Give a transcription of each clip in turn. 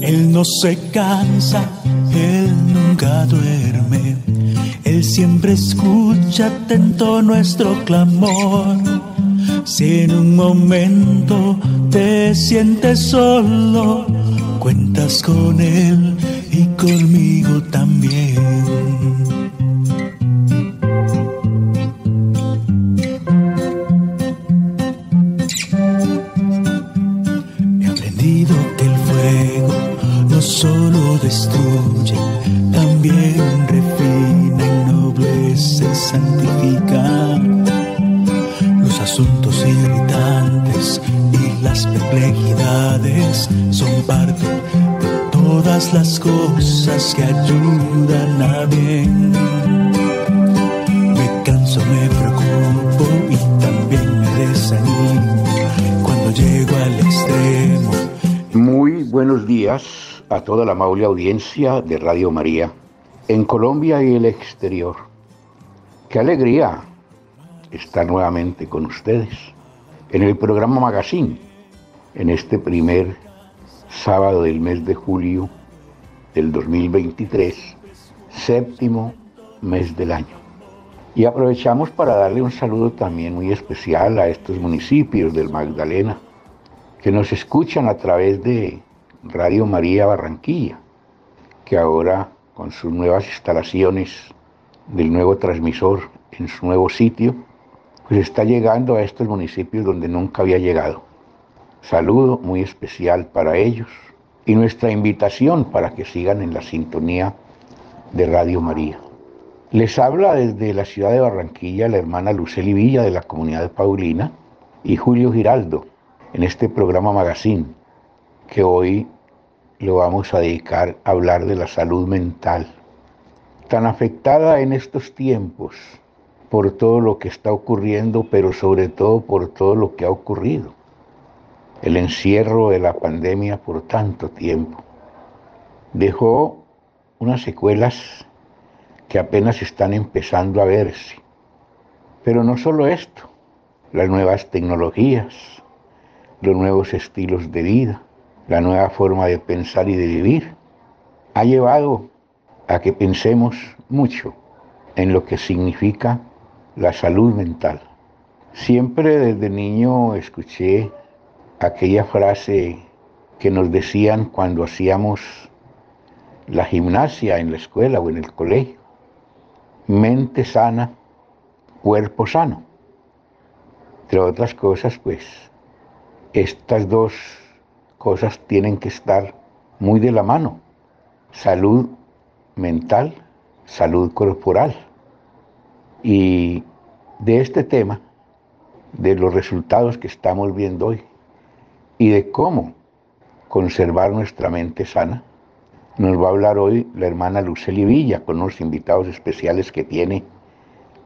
Él no se cansa, Él nunca duerme, Él siempre escucha atento nuestro clamor. Si en un momento te sientes solo, cuentas con Él y conmigo también. Destruye, también refina, ennoblece, santifica. Los asuntos irritantes y las perplejidades son parte de todas las cosas que ayudan a bien. Me canso, me preocupo y también me desanimo cuando llego al extremo. Muy buenos días a toda la amable audiencia de Radio María en Colombia y el exterior. Qué alegría estar nuevamente con ustedes en el programa Magazine, en este primer sábado del mes de julio del 2023, séptimo mes del año. Y aprovechamos para darle un saludo también muy especial a estos municipios del Magdalena que nos escuchan a través de Radio María Barranquilla, que ahora con sus nuevas instalaciones del nuevo transmisor en su nuevo sitio, pues está llegando a estos municipios donde nunca había llegado. Saludo muy especial para ellos y nuestra invitación para que sigan en la sintonía de Radio María. Les habla desde la ciudad de Barranquilla la hermana Luceli Villa de la comunidad de Paulina y Julio Giraldo en este programa Magazine que hoy lo vamos a dedicar a hablar de la salud mental, tan afectada en estos tiempos por todo lo que está ocurriendo, pero sobre todo por todo lo que ha ocurrido. El encierro de la pandemia por tanto tiempo dejó unas secuelas que apenas están empezando a verse. Pero no solo esto, las nuevas tecnologías, los nuevos estilos de vida, la nueva forma de pensar y de vivir, ha llevado a que pensemos mucho en lo que significa la salud mental. Siempre desde niño escuché aquella frase que nos decían cuando hacíamos la gimnasia en la escuela o en el colegio. Mente sana, cuerpo sano. Entre otras cosas, pues, estas dos cosas tienen que estar muy de la mano. Salud mental, salud corporal. Y de este tema, de los resultados que estamos viendo hoy y de cómo conservar nuestra mente sana, nos va a hablar hoy la hermana Luceli Villa con unos invitados especiales que tiene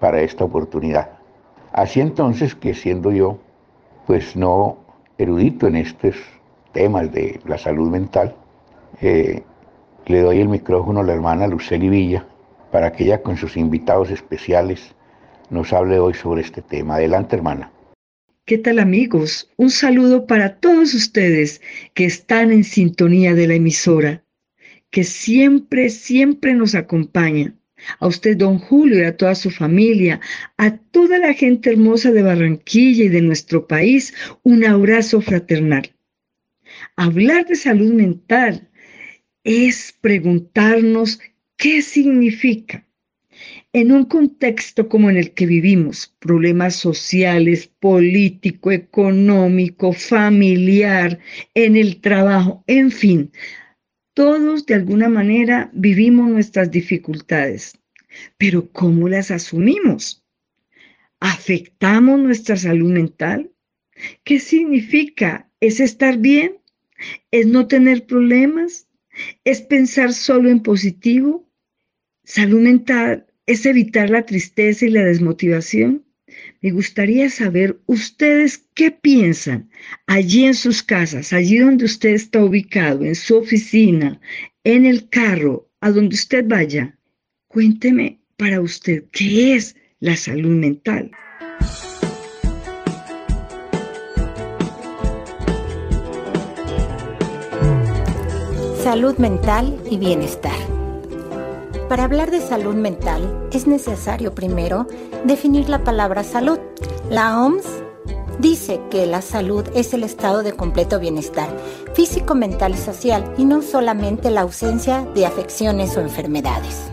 para esta oportunidad. Así entonces que siendo yo, pues no erudito en estos temas de la salud mental, eh, le doy el micrófono a la hermana Luceli Villa para que ella con sus invitados especiales nos hable hoy sobre este tema. Adelante, hermana. ¿Qué tal amigos? Un saludo para todos ustedes que están en sintonía de la emisora, que siempre, siempre nos acompaña. A usted, don Julio, y a toda su familia, a toda la gente hermosa de Barranquilla y de nuestro país, un abrazo fraternal. Hablar de salud mental es preguntarnos qué significa. En un contexto como en el que vivimos, problemas sociales, político, económico, familiar, en el trabajo, en fin, todos de alguna manera vivimos nuestras dificultades. Pero ¿cómo las asumimos? ¿Afectamos nuestra salud mental? ¿Qué significa? ¿Es estar bien? Es no tener problemas, es pensar solo en positivo. Salud mental es evitar la tristeza y la desmotivación. Me gustaría saber ustedes qué piensan allí en sus casas, allí donde usted está ubicado, en su oficina, en el carro, a donde usted vaya. Cuénteme para usted qué es la salud mental. Salud mental y bienestar. Para hablar de salud mental es necesario primero definir la palabra salud. La OMS dice que la salud es el estado de completo bienestar físico, mental y social y no solamente la ausencia de afecciones o enfermedades.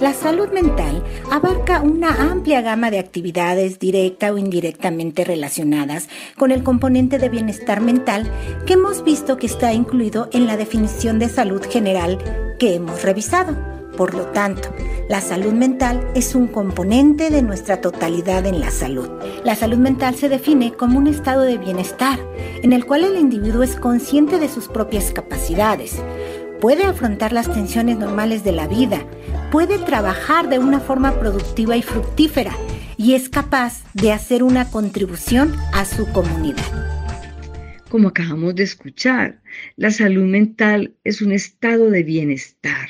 La salud mental abarca una amplia gama de actividades directa o indirectamente relacionadas con el componente de bienestar mental que hemos visto que está incluido en la definición de salud general que hemos revisado. Por lo tanto, la salud mental es un componente de nuestra totalidad en la salud. La salud mental se define como un estado de bienestar en el cual el individuo es consciente de sus propias capacidades, puede afrontar las tensiones normales de la vida, puede trabajar de una forma productiva y fructífera y es capaz de hacer una contribución a su comunidad. Como acabamos de escuchar, la salud mental es un estado de bienestar,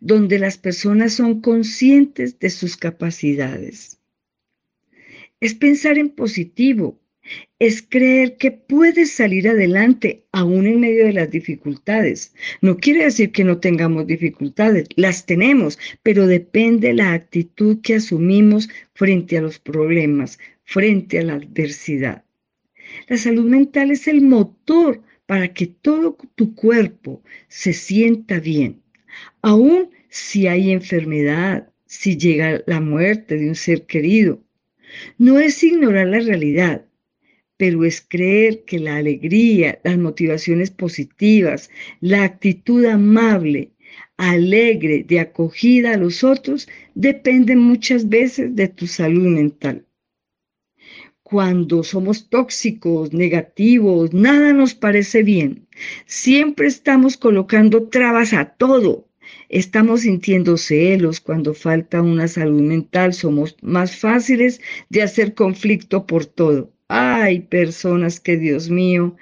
donde las personas son conscientes de sus capacidades. Es pensar en positivo, es creer que puedes salir adelante aún en medio de las dificultades. No quiere decir que no tengamos dificultades, las tenemos, pero depende la actitud que asumimos frente a los problemas, frente a la adversidad. La salud mental es el motor para que todo tu cuerpo se sienta bien, aún si hay enfermedad, si llega la muerte de un ser querido. No es ignorar la realidad, pero es creer que la alegría, las motivaciones positivas, la actitud amable, alegre, de acogida a los otros, dependen muchas veces de tu salud mental. Cuando somos tóxicos, negativos, nada nos parece bien. Siempre estamos colocando trabas a todo. Estamos sintiendo celos cuando falta una salud mental. Somos más fáciles de hacer conflicto por todo. Hay personas que, Dios mío,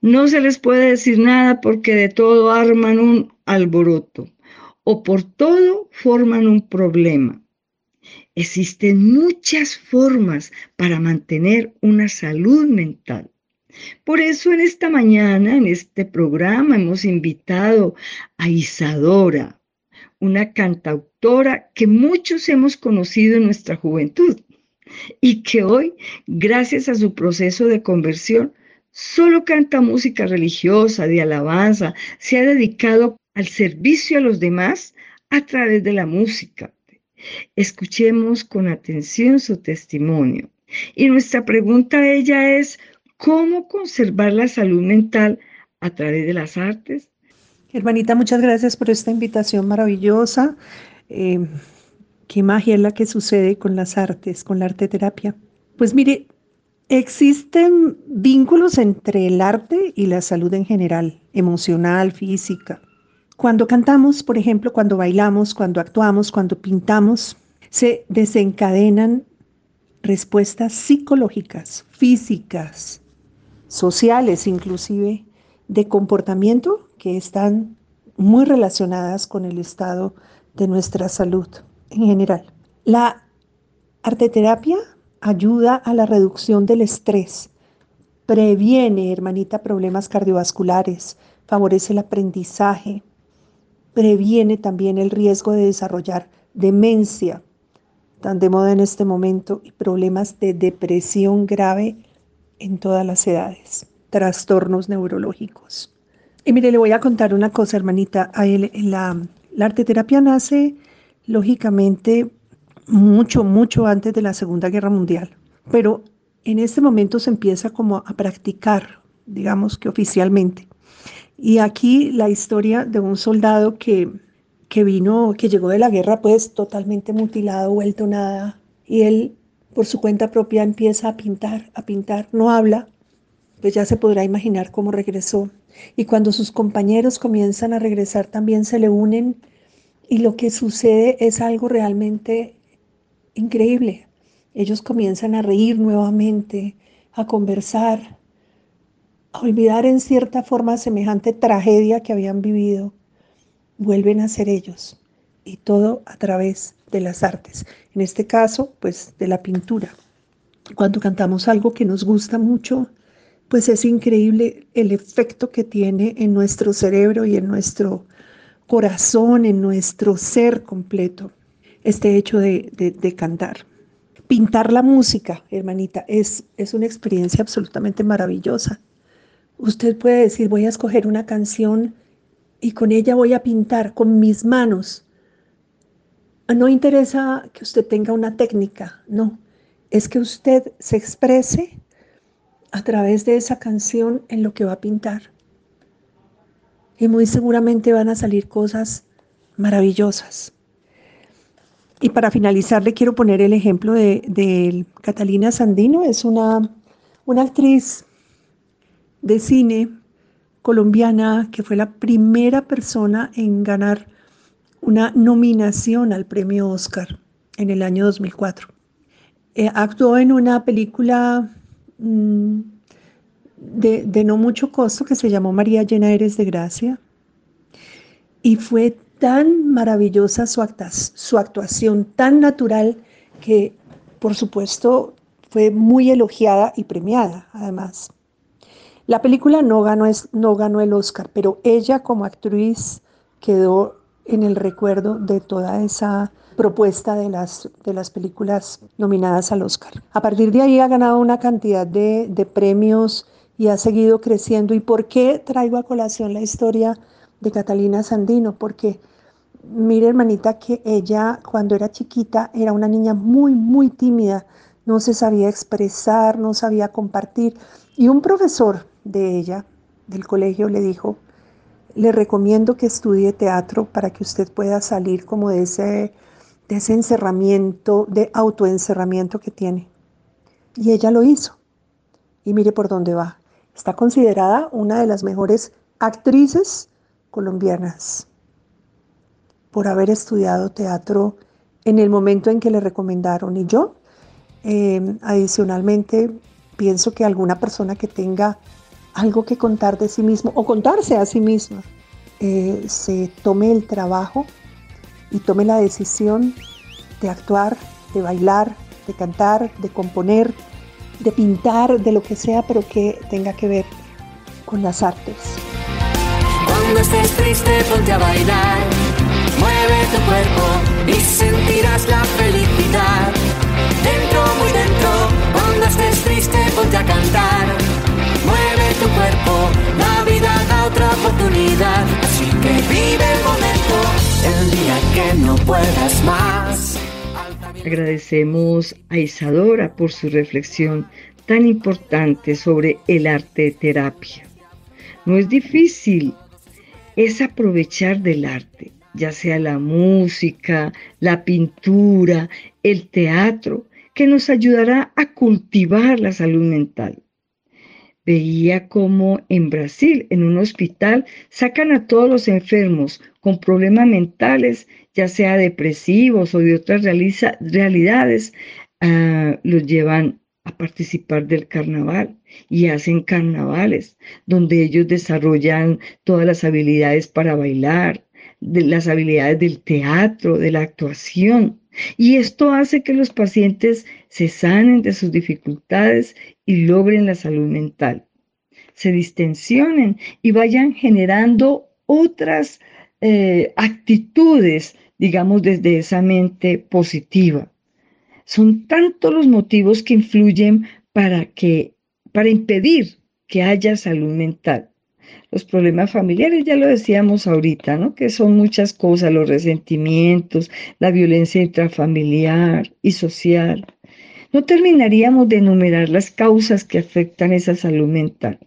no se les puede decir nada porque de todo arman un alboroto o por todo forman un problema. Existen muchas formas para mantener una salud mental. Por eso en esta mañana, en este programa, hemos invitado a Isadora, una cantautora que muchos hemos conocido en nuestra juventud y que hoy, gracias a su proceso de conversión, solo canta música religiosa, de alabanza, se ha dedicado al servicio a los demás a través de la música. Escuchemos con atención su testimonio. Y nuestra pregunta a ella es, ¿cómo conservar la salud mental a través de las artes? Hermanita, muchas gracias por esta invitación maravillosa. Eh, ¿Qué magia es la que sucede con las artes, con la arte terapia? Pues mire, existen vínculos entre el arte y la salud en general, emocional, física. Cuando cantamos, por ejemplo, cuando bailamos, cuando actuamos, cuando pintamos, se desencadenan respuestas psicológicas, físicas, sociales inclusive, de comportamiento que están muy relacionadas con el estado de nuestra salud en general. La arteterapia ayuda a la reducción del estrés, previene, hermanita, problemas cardiovasculares, favorece el aprendizaje, previene también el riesgo de desarrollar demencia, tan de moda en este momento, y problemas de depresión grave en todas las edades, trastornos neurológicos. Y mire, le voy a contar una cosa, hermanita. La, la arteterapia nace lógicamente mucho, mucho antes de la Segunda Guerra Mundial. Pero en este momento se empieza como a practicar, digamos que oficialmente. Y aquí la historia de un soldado que, que vino, que llegó de la guerra pues totalmente mutilado, vuelto nada, y él por su cuenta propia empieza a pintar, a pintar, no habla, pues ya se podrá imaginar cómo regresó. Y cuando sus compañeros comienzan a regresar también se le unen y lo que sucede es algo realmente increíble. Ellos comienzan a reír nuevamente, a conversar, a olvidar en cierta forma semejante tragedia que habían vivido. Vuelven a ser ellos y todo a través de las artes. En este caso, pues de la pintura. Cuando cantamos algo que nos gusta mucho, pues es increíble el efecto que tiene en nuestro cerebro y en nuestro corazón, en nuestro ser completo, este hecho de, cantar. Pintar la música, hermanita, es, es una experiencia absolutamente maravillosa. Usted puede decir, voy a escoger una canción y con ella voy a pintar con mis manos. No interesa que usted tenga una técnica, no, es que usted se exprese a través de esa canción en lo que va a pintar. Y muy seguramente van a salir cosas maravillosas. Y para finalizar, le quiero poner el ejemplo de, Catalina Sandino. Es una, una actriz de cine colombiana que fue la primera persona en ganar una nominación al premio Oscar en el año 2004. Eh, actuó en una película Mm, de, no mucho costo que se llamó María llena eres de gracia. Y fue tan maravillosa su, su actuación, tan natural, que por supuesto fue muy elogiada y premiada además. La película no ganó, no ganó el Oscar, pero ella como actriz quedó en el recuerdo de toda esa propuesta de las, de las películas nominadas al Oscar. A partir de ahí ha ganado una cantidad de, de premios y ha seguido creciendo. ¿Y por qué traigo a colación la historia de Catalina Sandino? Porque mire hermanita que ella cuando era chiquita era una niña muy, muy tímida, no se sabía expresar, no sabía compartir. Y un profesor de ella, del colegio, le dijo, le recomiendo que estudie teatro para que usted pueda salir como de ese de ese encerramiento, de autoencerramiento que tiene. Y ella lo hizo. Y mire por dónde va. Está considerada una de las mejores actrices colombianas por haber estudiado teatro en el momento en que le recomendaron. Y yo, em, adicionalmente, pienso que alguna persona que tenga algo que contar de sí mismo o contarse a sí misma, eh, se tome el trabajo y tome la decisión de actuar, de bailar, de cantar, de componer, de pintar, de lo que sea, pero que tenga que ver con las artes. Cuando estés triste, ponte a bailar, mueve tu cuerpo y sentirás la felicidad. Dentro, muy dentro, cuando estés triste, ponte a cantar, mueve tu cuerpo, la vida da otra oportunidad, así que vive el momento el día que no puedas más. Agradecemos a Isadora por su reflexión tan importante sobre el arte de terapia. No es difícil, es aprovechar del arte, ya sea la música, la pintura, el teatro, que nos ayudará a cultivar la salud mental veía cómo en Brasil, en un hospital, sacan a todos los enfermos con problemas mentales, ya sea depresivos o de otras realidades, ah, los llevan a participar del carnaval y hacen carnavales donde ellos desarrollan todas las habilidades para bailar, las habilidades del teatro, de la actuación. Y esto hace que los pacientes se sanen de sus dificultades y logren la salud mental, se distensionen y vayan generando otras eh, actitudes, digamos, desde esa mente positiva. Son tantos los motivos que influyen para que, para impedir que haya salud mental. Los problemas familiares, ya lo decíamos ahorita, ¿no? Que son muchas cosas, los resentimientos, la violencia intrafamiliar y social, no terminaríamos de enumerar las causas que afectan esa salud mental.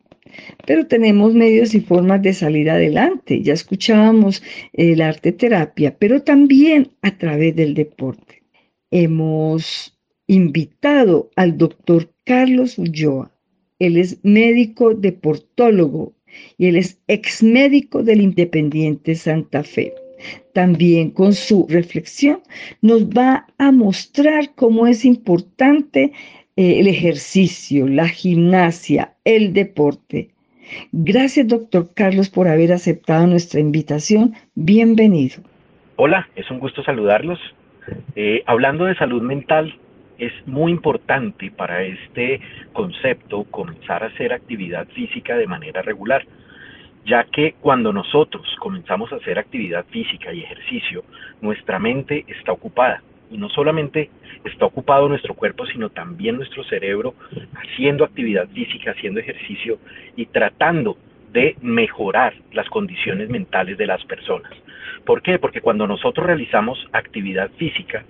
Pero tenemos medios y formas de salir adelante. Ya escuchábamos el arte terapia, pero también a través del deporte. Hemos invitado al doctor Carlos Ulloa. Él es médico deportólogo y él es ex médico del Independiente Santa Fe también con su reflexión, nos va a mostrar cómo es importante eh, el ejercicio, la gimnasia, el deporte. Gracias, doctor Carlos, por haber aceptado nuestra invitación. Bienvenido. Hola, es un gusto saludarlos. Eh, hablando de salud mental, es muy importante para este concepto comenzar a hacer actividad física de manera regular, ya que cuando nosotros comenzamos a hacer actividad física y ejercicio, nuestra mente está ocupada. Y no solamente está ocupado nuestro cuerpo, sino también nuestro cerebro haciendo actividad física, haciendo ejercicio y tratando de mejorar las condiciones mentales de las personas. ¿Por qué? Porque cuando nosotros realizamos actividad física,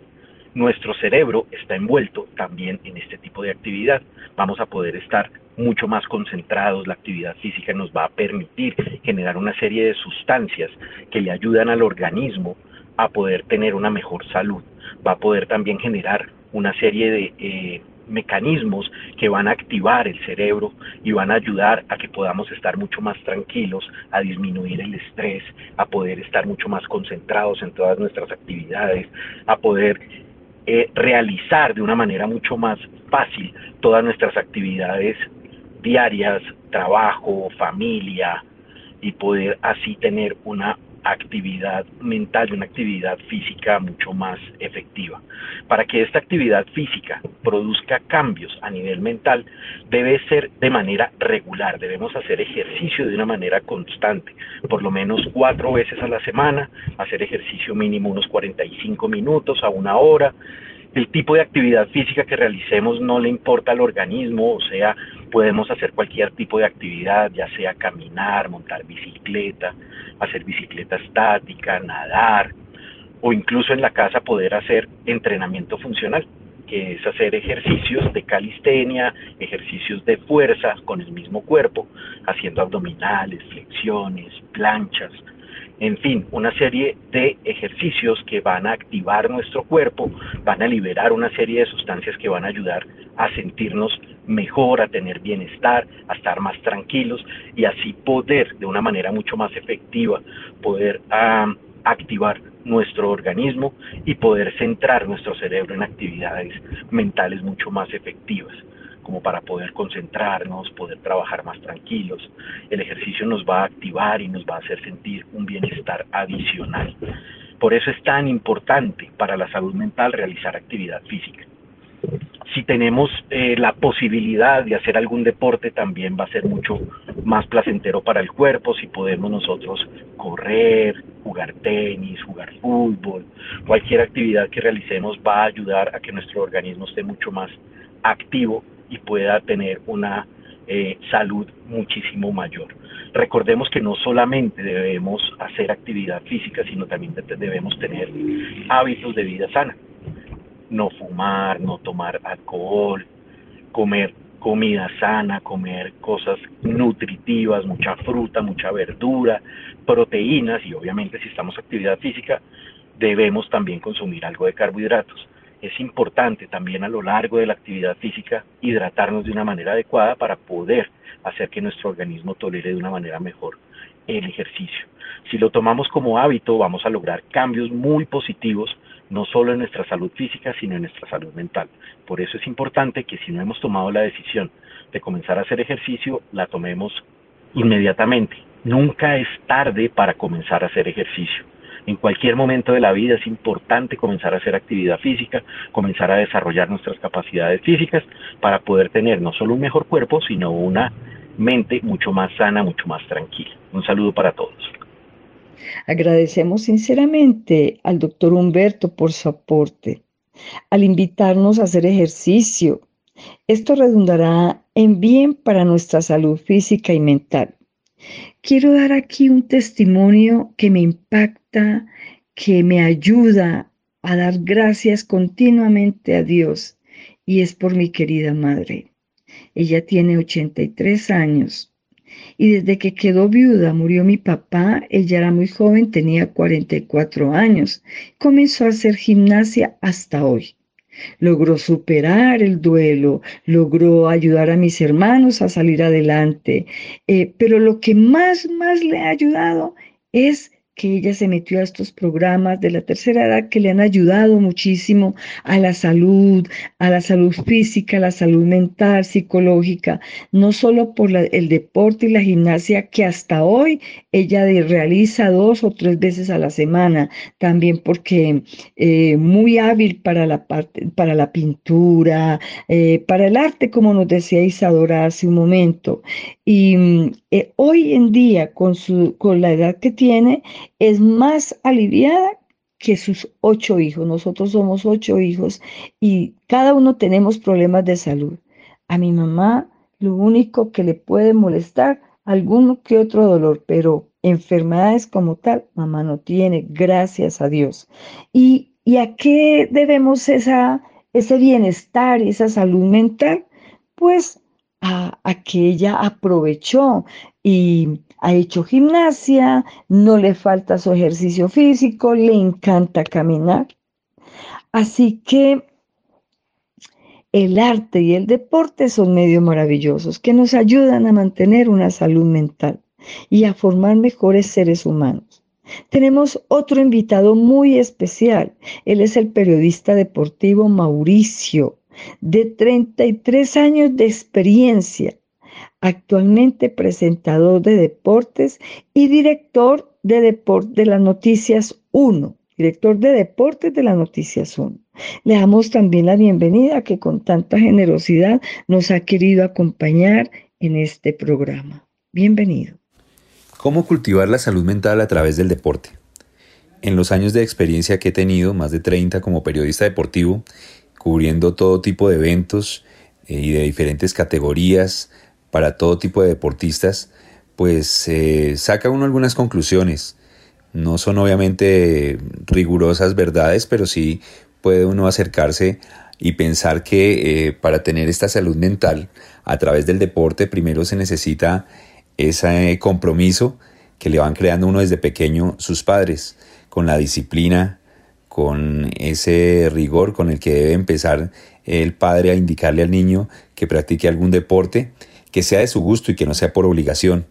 nuestro cerebro está envuelto también en este tipo de actividad. Vamos a poder estar mucho más concentrados, la actividad física nos va a permitir generar una serie de sustancias que le ayudan al organismo a poder tener una mejor salud. Va a poder también generar una serie de eh, mecanismos que van a activar el cerebro y van a ayudar a que podamos estar mucho más tranquilos, a disminuir el estrés, a poder estar mucho más concentrados en todas nuestras actividades, a poder eh, realizar de una manera mucho más fácil todas nuestras actividades diarias, trabajo, familia, y poder así tener una actividad mental una actividad física mucho más efectiva. Para que esta actividad física produzca cambios a nivel mental, debe ser de manera regular, debemos hacer ejercicio de una manera constante, por lo menos cuatro veces a la semana, hacer ejercicio mínimo unos 45 minutos a una hora, el tipo de actividad física que realicemos no le importa al organismo, o sea, podemos hacer cualquier tipo de actividad, ya sea caminar, montar bicicleta, hacer bicicleta estática, nadar, o incluso en la casa poder hacer entrenamiento funcional, que es hacer ejercicios de calistenia, ejercicios de fuerza con el mismo cuerpo, haciendo abdominales, flexiones, planchas, en fin, una serie de ejercicios que van a activar nuestro cuerpo, van a liberar una serie de sustancias que van a ayudar a sentirnos mejor, a tener bienestar, a estar más tranquilos y así poder de una manera mucho más efectiva poder ah, activar nuestro organismo y poder centrar nuestro cerebro en actividades mentales mucho más efectivas como para poder concentrarnos, poder trabajar más tranquilos. El ejercicio nos va a activar y nos va a hacer sentir un bienestar adicional. Por eso es tan importante para la salud mental realizar actividad física. Si tenemos eh, la posibilidad de hacer algún deporte, también va a ser mucho más placentero para el cuerpo. Si podemos nosotros correr, jugar tenis, jugar fútbol, cualquier actividad que realicemos va a ayudar a que nuestro organismo esté mucho más activo y pueda tener una eh, salud muchísimo mayor. Recordemos que no solamente debemos hacer actividad física, sino también debemos tener hábitos de vida sana. No fumar, no tomar alcohol, comer comida sana, comer cosas nutritivas, mucha fruta, mucha verdura, proteínas y obviamente si estamos actividad física debemos también consumir algo de carbohidratos es importante también a lo largo de la actividad física hidratarnos de una manera adecuada para poder hacer que nuestro organismo tolere de una manera mejor el ejercicio. Si lo tomamos como hábito, vamos a lograr cambios muy positivos, no solo en nuestra salud física, sino en nuestra salud mental. Por eso es importante que si no hemos tomado la decisión de comenzar a hacer ejercicio, la tomemos inmediatamente. Nunca es tarde para comenzar a hacer ejercicio en cualquier momento de la vida es importante comenzar a hacer actividad física, comenzar a desarrollar nuestras capacidades físicas para poder tener no solo un mejor cuerpo, sino una mente mucho más sana, mucho más tranquila. Un saludo para todos. Agradecemos sinceramente al doctor Humberto por su aporte, al invitarnos a hacer ejercicio. Esto redundará en bien para nuestra salud física y mental. Quiero dar aquí un testimonio que me impacta, que me ayuda a dar gracias continuamente a Dios y es por mi querida madre. Ella tiene 83 años y desde que quedó viuda, murió mi papá, ella era muy joven, tenía 44 años, comenzó a hacer gimnasia hasta hoy. Logró superar el duelo, logró ayudar a mis hermanos a salir adelante, eh, pero lo que más, más le ha ayudado es que ella se metió a estos programas de la tercera edad que le han ayudado muchísimo a la salud, a la salud física, a la salud mental, psicológica, no solo por el deporte y la gimnasia que hasta hoy ella realiza dos o tres veces a la semana, también porque eh, muy hábil para la parte, para la pintura, eh, para el arte, como nos decía Isadora hace un momento. Y mm, eh, hoy en día, con, su, con la edad que tiene, es más aliviada que sus ocho hijos. Nosotros somos ocho hijos y cada uno tenemos problemas de salud. A mi mamá lo único que le puede molestar, alguno que otro dolor, pero enfermedades como tal, mamá no tiene, gracias a Dios. ¿Y, y a qué debemos esa, ese bienestar esa salud mental? Pues a, que ella aprovechó y ha hecho gimnasia, no le falta su ejercicio físico, le encanta caminar. Así que el arte y el deporte son medios maravillosos que nos ayudan a mantener una salud mental y a formar mejores seres humanos. Tenemos otro invitado muy especial. Él es el periodista deportivo Mauricio de 33 años de experiencia, actualmente presentador de deportes y director de, deportes de las Noticias 1, director de deportes de las Noticias 1. Le damos también la bienvenida que con tanta generosidad nos ha querido acompañar en este programa. Bienvenido. ¿Cómo cultivar la salud mental a través del deporte? En los años de experiencia que he tenido, más de 30 como periodista deportivo, cubriendo todo tipo de eventos eh, y de diferentes categorías para todo tipo de deportistas, pues eh, saca uno algunas conclusiones. No son obviamente rigurosas verdades, pero sí puede uno acercarse y pensar que eh, para tener esta salud mental a través del deporte primero se necesita ese compromiso que le van creando uno desde pequeño sus padres con la disciplina, con ese rigor con el que debe empezar el padre a indicarle al niño que practique algún deporte, que sea de su gusto y que no sea por obligación.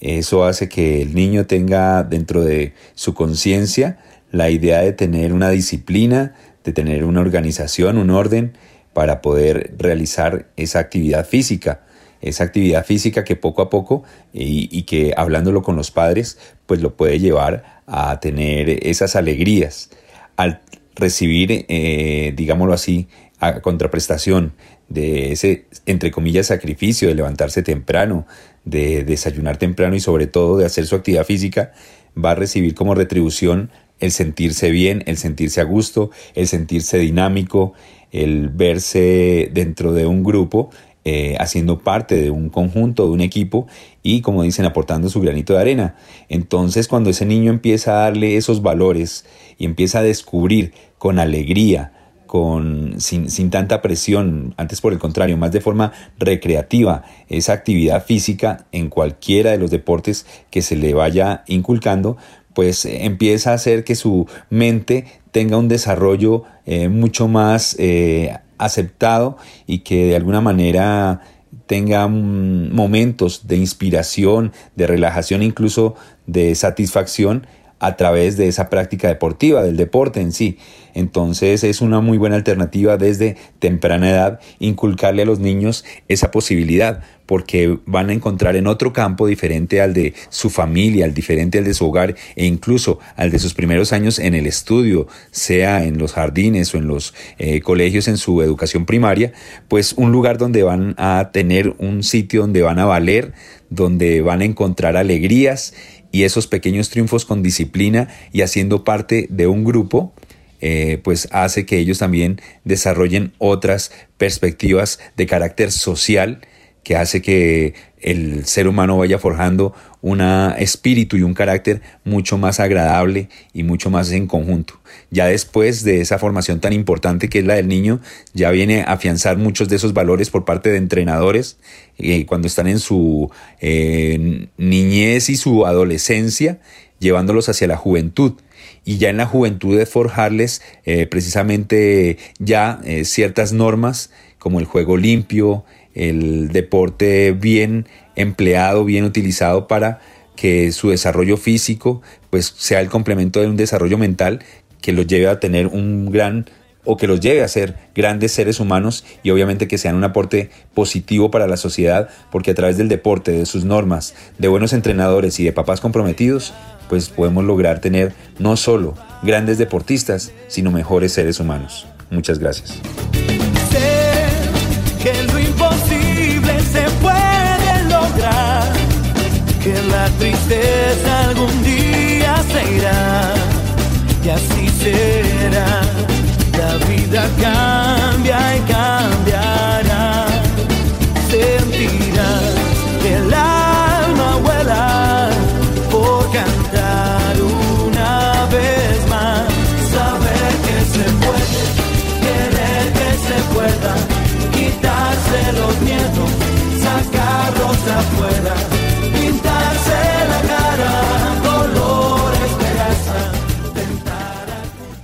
Eso hace que el niño tenga dentro de su conciencia la idea de tener una disciplina, de tener una organización, un orden para poder realizar esa actividad física. Esa actividad física que poco a poco y, que hablándolo con los padres, pues lo puede llevar a tener esas alegrías al recibir, eh, digámoslo así, a contraprestación de ese, entre comillas, sacrificio de levantarse temprano, de desayunar temprano y sobre todo de hacer su actividad física, va a recibir como retribución el sentirse bien, el sentirse a gusto, el sentirse dinámico, el verse dentro de un grupo eh, haciendo parte de un conjunto, de un equipo y, como dicen, aportando su granito de arena. Entonces, cuando ese niño empieza a darle esos valores y empieza a descubrir con alegría, con, sin, tanta presión, antes por el contrario, más de forma recreativa, esa actividad física en cualquiera de los deportes que se le vaya inculcando, pues empieza a hacer que su mente tenga un desarrollo eh, mucho más eh, aceptado y que de alguna manera tenga mm, momentos de inspiración, de relajación, incluso de satisfacción a través de esa práctica deportiva, del deporte en sí. Entonces es una muy buena alternativa desde temprana edad inculcarle a los niños esa posibilidad, porque van a encontrar en otro campo diferente al de su familia, al diferente al de su hogar e incluso al de sus primeros años en el estudio, sea en los jardines o en los eh, colegios en su educación primaria, pues un lugar donde van a tener un sitio donde van a valer, donde van a encontrar alegrías y esos pequeños triunfos con disciplina y haciendo parte de un grupo, eh, pues hace que ellos también desarrollen otras perspectivas de carácter social que hace que el ser humano vaya forjando un espíritu y un carácter mucho más agradable y mucho más en conjunto. Ya después de esa formación tan importante que es la del niño, ya viene a afianzar muchos de esos valores por parte de entrenadores eh, cuando están en su eh, niñez y su adolescencia, llevándolos hacia la juventud y ya en la juventud de forjarles eh, precisamente ya ciertas normas como el juego limpio, el deporte bien empleado, bien utilizado para que su desarrollo físico pues sea el complemento de un desarrollo mental que los lleve a tener un gran o que los lleve a ser grandes seres humanos y obviamente que sean un aporte positivo para la sociedad, porque a través del deporte, de sus normas, de buenos entrenadores y de papás comprometidos, pues podemos lograr tener no solo grandes deportistas, sino mejores seres humanos. Muchas gracias. Sé que lo imposible se puede lograr, que la tristeza algún día se irá y así será. La vida cambia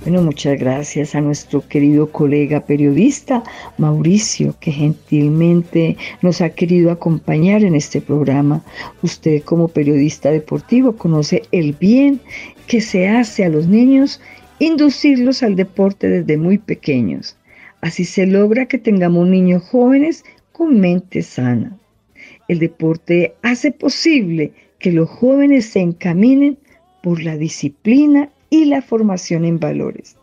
Bueno, muchas gracias a nuestro querido colega periodista Mauricio, que gentilmente nos ha querido acompañar en este programa. Usted como periodista deportivo conoce el bien que se hace a los niños inducirlos al deporte desde muy pequeños. Así se logra que tengamos niños jóvenes con mente sana. El deporte hace posible que los jóvenes se encaminen por la disciplina y la formación en valores.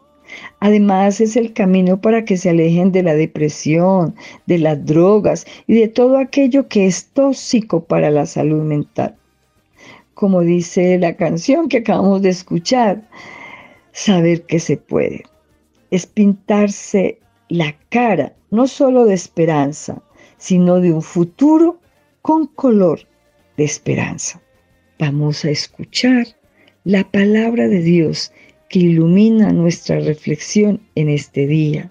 Además es el camino para que se alejen de la depresión, de las drogas y de todo aquello que es tóxico para la salud mental. Como dice la canción que acabamos de escuchar, saber que se puede. Es pintarse la cara no solo de esperanza, sino de un futuro con color de esperanza. Vamos a escuchar la palabra de Dios que ilumina nuestra reflexión en este día.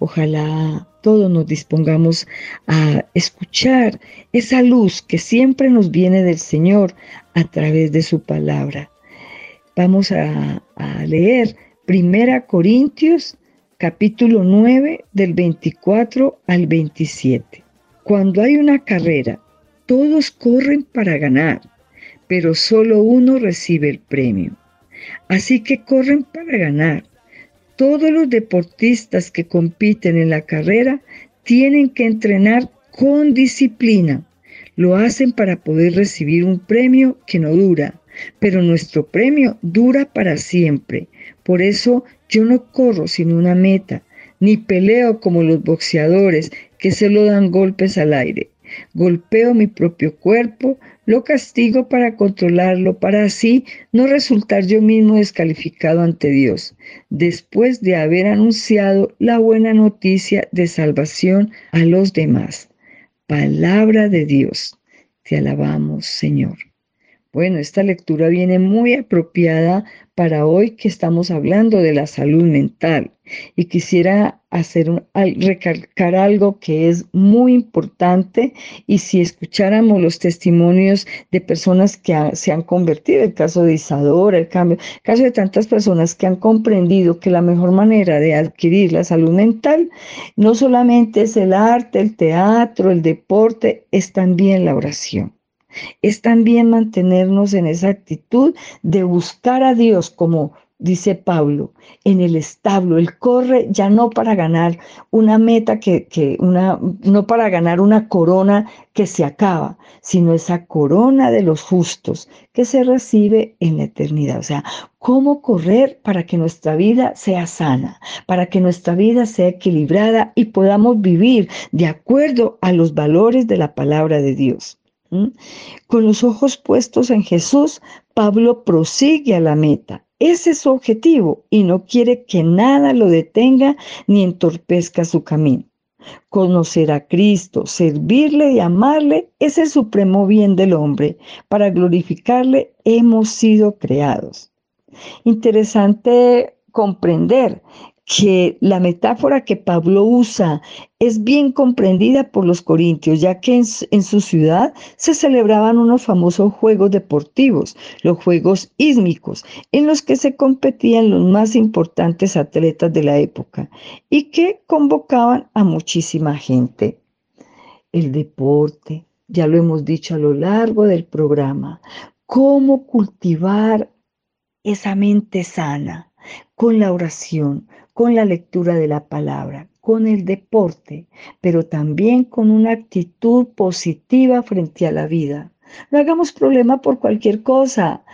Ojalá todos nos dispongamos a escuchar esa luz que siempre nos viene del Señor a través de su palabra. Vamos a, leer Primera Corintios capítulo 9 del 24 al 27. Cuando hay una carrera, todos corren para ganar pero solo uno recibe el premio. Así que corren para ganar. Todos los deportistas que compiten en la carrera tienen que entrenar con disciplina. Lo hacen para poder recibir un premio que no dura, pero nuestro premio dura para siempre. Por eso yo no corro sin una meta, ni peleo como los boxeadores que solo dan golpes al aire. Golpeo mi propio cuerpo, lo castigo para controlarlo, para así no resultar yo mismo descalificado ante Dios, después de haber anunciado la buena noticia de salvación a los demás. Palabra de Dios. Te alabamos, Señor. Bueno, esta lectura viene muy apropiada para hoy que estamos hablando de la salud mental y quisiera hacer un, recalcar algo que es muy importante y si escucháramos los testimonios de personas que se han convertido, el caso de Isadora, el cambio, el caso de tantas personas que han comprendido que la mejor manera de adquirir la salud mental no solamente es el arte, el teatro, el deporte, es también la oración. Es también mantenernos en esa actitud de buscar a Dios como dice Pablo, en el establo. Él corre ya no para ganar una meta que, que, una, no para ganar una corona que se acaba, sino esa corona de los justos que se recibe en la eternidad. O sea, cómo correr para que nuestra vida sea sana, para que nuestra vida sea equilibrada y podamos vivir de acuerdo a los valores de la palabra de Dios. Con los ojos puestos en Jesús, Pablo prosigue a la meta. Ese es su objetivo y no quiere que nada lo detenga ni entorpezca su camino. Conocer a Cristo, servirle y amarle es el supremo bien del hombre. Para glorificarle hemos sido creados. Interesante comprender que la metáfora que Pablo usa es bien comprendida por los corintios, ya que en, su ciudad se celebraban unos famosos juegos deportivos, los juegos ísmicos, en los que se competían los más importantes atletas de la época y que convocaban a muchísima gente. El deporte, ya lo hemos dicho a lo largo del programa, cómo cultivar esa mente sana con la oración, con la lectura de la palabra, con el deporte, pero también con una actitud positiva frente a la vida. No hagamos problema por cualquier cosa.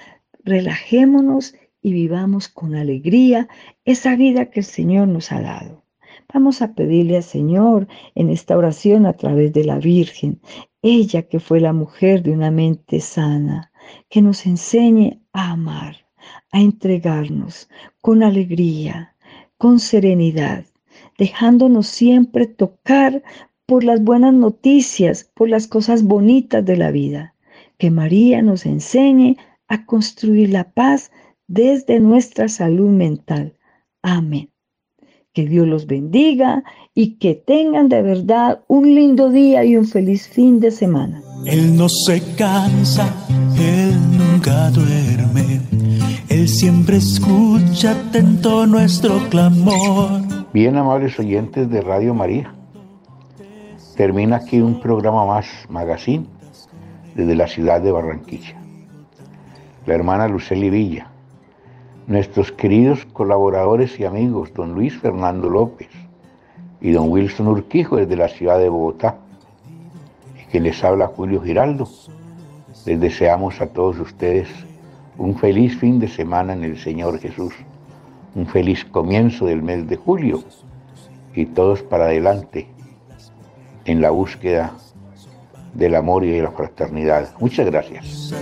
Relajémonos y vivamos con alegría esa vida que el Señor nos ha dado. Vamos a pedirle al Señor en esta oración a través de la Virgen, ella que fue la mujer de una mente sana, que nos enseñe a amar, a entregarnos con alegría, con serenidad, dejándonos siempre tocar por las buenas noticias, por las cosas bonitas de la vida. Que María nos enseñe a construir la paz desde nuestra salud mental. Amén. Que Dios los bendiga y que tengan de verdad un lindo día y un feliz fin de semana. Él no se cansa, Él nunca duerme, Él siempre escucha atento nuestro clamor. Bien, amables oyentes de Radio María, termina aquí un programa más, Magazine, desde la ciudad de Barranquilla. La hermana Luceli Villa, nuestros queridos colaboradores y amigos, don Luis Fernando López y don Wilson Urquijo desde la ciudad de Bogotá, y que les habla Julio Giraldo. Les deseamos a todos ustedes un feliz fin de semana en el Señor Jesús, un feliz comienzo del mes de julio y todos para adelante en la búsqueda del amor y de la fraternidad. Muchas gracias.